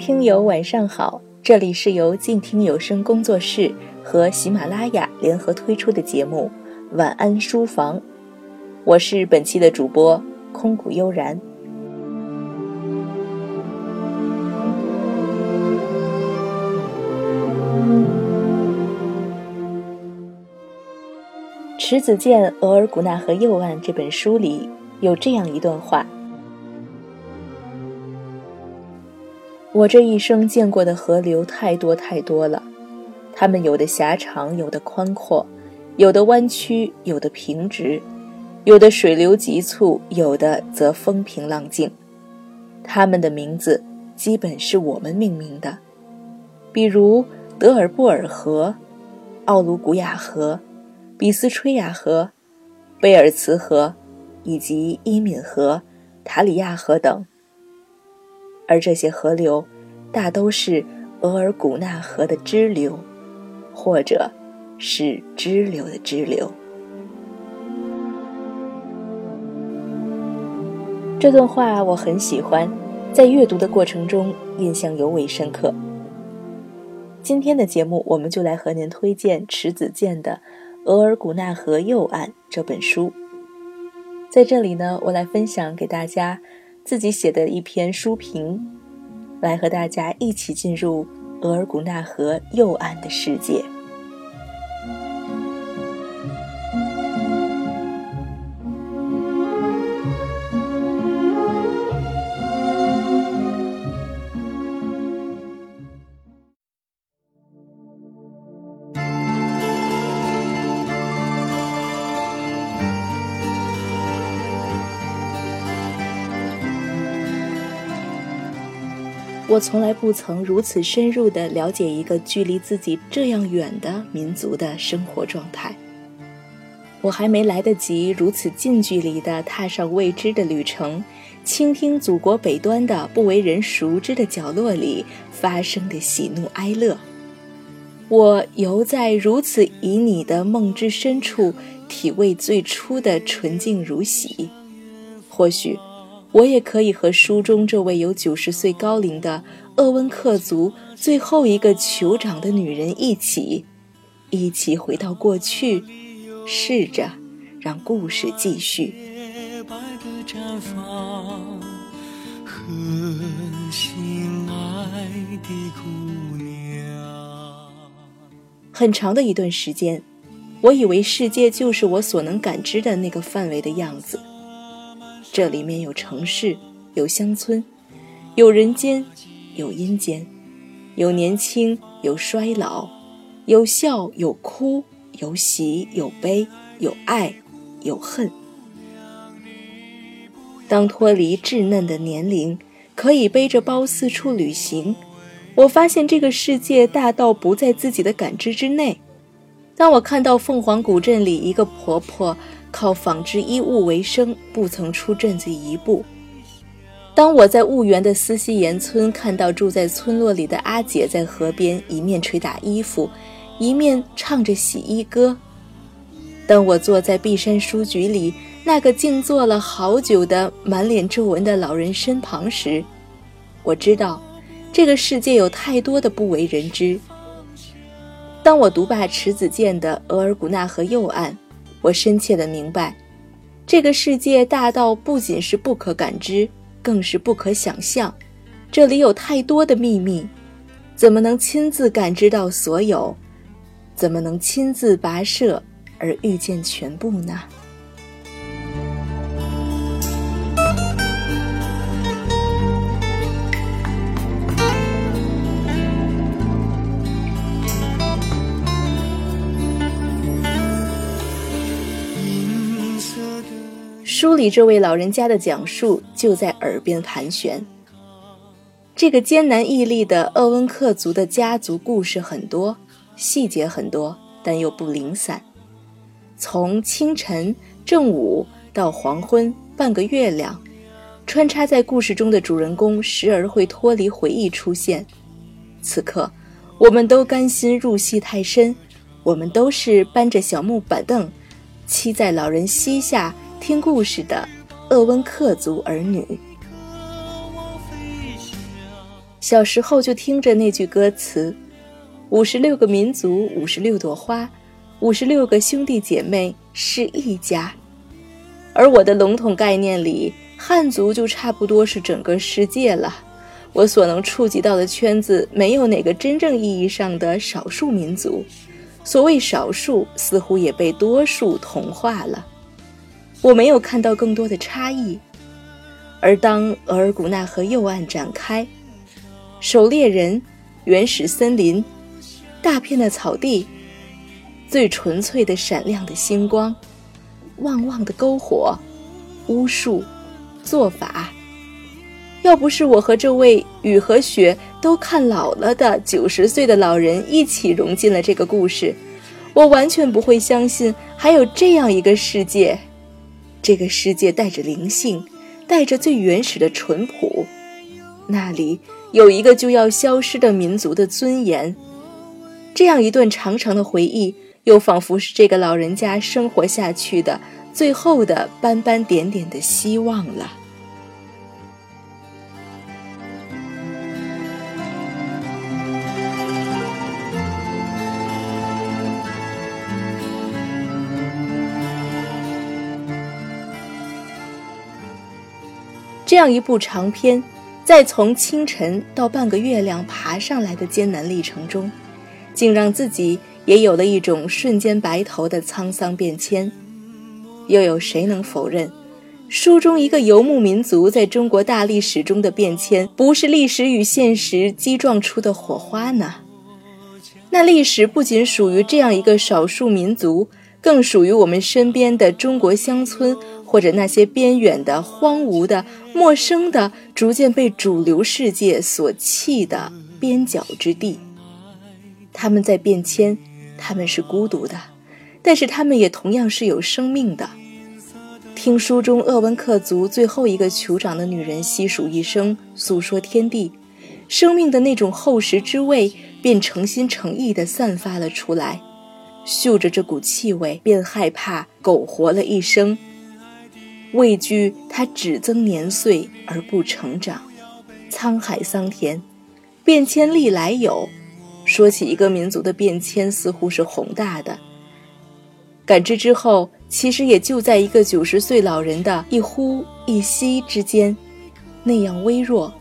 听友，晚上好！这里是由静听有声工作室和喜马拉雅联合推出的节目《晚安书房》，我是本期的主播空谷悠然。池子健《额尔古纳河右岸》这本书里有这样一段话。我这一生见过的河流太多太多了，它们有的狭长，有的宽阔，有的弯曲，有的平直，有的水流急促，有的则风平浪静。它们的名字基本是我们命名的，比如德尔布尔河、奥卢古雅河、比斯吹亚河、贝尔茨河，以及伊敏河、塔里亚河等。而这些河流，大都是额尔古纳河的支流，或者是支流的支流。这段话我很喜欢，在阅读的过程中印象尤为深刻。今天的节目，我们就来和您推荐迟子建的《额尔古纳河右岸》这本书。在这里呢，我来分享给大家。自己写的一篇书评，来和大家一起进入额尔古纳河右岸的世界。我从来不曾如此深入地了解一个距离自己这样远的民族的生活状态。我还没来得及如此近距离地踏上未知的旅程，倾听祖国北端的不为人熟知的角落里发生的喜怒哀乐。我犹在如此旖旎的梦之深处，体味最初的纯净如洗。或许。我也可以和书中这位有九十岁高龄的鄂温克族最后一个酋长的女人一起，一起回到过去，试着让故事继续。很长的一段时间，我以为世界就是我所能感知的那个范围的样子。这里面有城市，有乡村，有人间，有阴间，有年轻，有衰老，有笑，有哭，有喜，有悲，有爱，有恨。当脱离稚嫩的年龄，可以背着包四处旅行，我发现这个世界大到不在自己的感知之内。当我看到凤凰古镇里一个婆婆。靠纺织衣物为生，不曾出镇子一步。当我在婺源的思溪岩村看到住在村落里的阿姐在河边一面捶打衣服，一面唱着洗衣歌；当我坐在碧山书局里那个静坐了好久的满脸皱纹的老人身旁时，我知道这个世界有太多的不为人知。当我读罢池子健的《额尔古纳河右岸》。我深切的明白，这个世界大到不仅是不可感知，更是不可想象。这里有太多的秘密，怎么能亲自感知到所有？怎么能亲自跋涉而遇见全部呢？书里这位老人家的讲述就在耳边盘旋。这个艰难屹立的鄂温克族的家族故事很多，细节很多，但又不零散。从清晨正午到黄昏，半个月亮，穿插在故事中的主人公时而会脱离回忆出现。此刻，我们都甘心入戏太深，我们都是搬着小木板凳，栖在老人膝下。听故事的鄂温克族儿女，小时候就听着那句歌词：“五十六个民族，五十六朵花，五十六个兄弟姐妹是一家。”而我的笼统概念里，汉族就差不多是整个世界了。我所能触及到的圈子，没有哪个真正意义上的少数民族。所谓少数，似乎也被多数同化了。我没有看到更多的差异。而当额尔古纳河右岸展开，狩猎人、原始森林、大片的草地、最纯粹的闪亮的星光、旺旺的篝火、巫术、做法，要不是我和这位雨和雪都看老了的九十岁的老人一起融进了这个故事，我完全不会相信还有这样一个世界。这个世界带着灵性。带着最原始的淳朴，那里有一个就要消失的民族的尊严。这样一段长长的回忆，又仿佛是这个老人家生活下去的最后的斑斑点点的希望了。这样一部长篇，在从清晨到半个月亮爬上来的艰难历程中，竟让自己也有了一种瞬间白头的沧桑变迁。又有谁能否认，书中一个游牧民族在中国大历史中的变迁，不是历史与现实激撞出的火花呢？那历史不仅属于这样一个少数民族，更属于我们身边的中国乡村。或者那些边远的、荒芜的、陌生的、逐渐被主流世界所弃的边角之地，他们在变迁，他们是孤独的，但是他们也同样是有生命的。听书中鄂温克族最后一个酋长的女人细数一生，诉说天地生命的那种厚实之味，便诚心诚意地散发了出来。嗅着这股气味，便害怕苟活了一生。畏惧它只增年岁而不成长，沧海桑田，变迁历来有。说起一个民族的变迁，似乎是宏大的。感知之后，其实也就在一个九十岁老人的一呼一吸之间，那样微弱，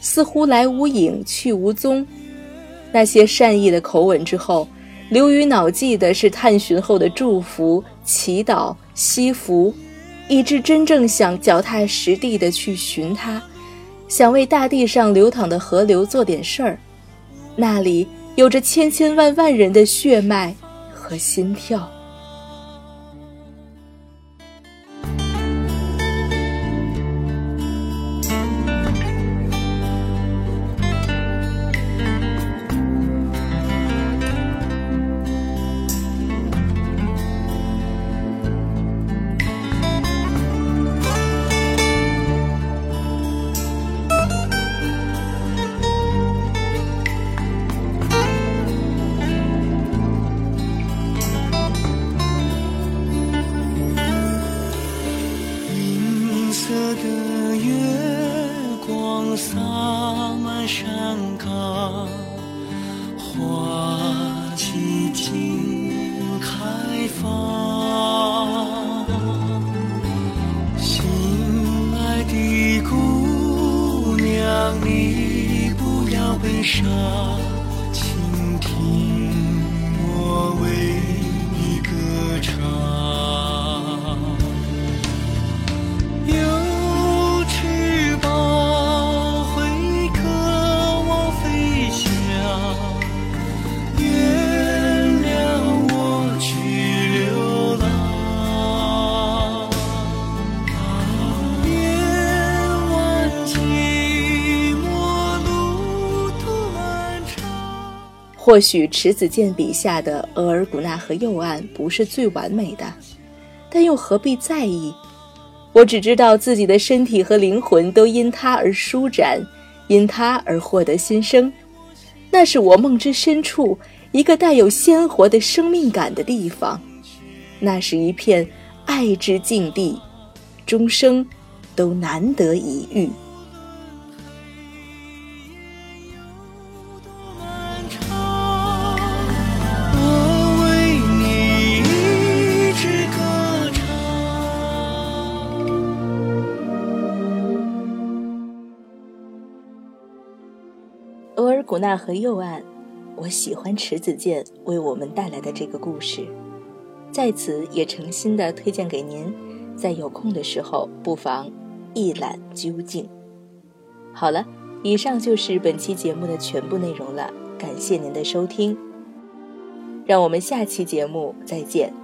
似乎来无影去无踪。那些善意的口吻之后，流于脑际的是探寻后的祝福、祈祷、惜福。以致真正想脚踏实地的去寻他，想为大地上流淌的河流做点事儿，那里有着千千万万人的血脉和心跳。沙请听我为你歌唱。或许迟子建笔下的额尔古纳河右岸不是最完美的，但又何必在意？我只知道自己的身体和灵魂都因它而舒展，因它而获得新生。那是我梦之深处一个带有鲜活的生命感的地方，那是一片爱之境地，终生都难得一遇。古纳河右岸，我喜欢迟子健为我们带来的这个故事，在此也诚心的推荐给您，在有空的时候不妨一览究竟。好了，以上就是本期节目的全部内容了，感谢您的收听，让我们下期节目再见。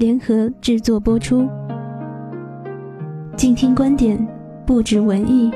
联合制作播出，静听观点，不止文艺。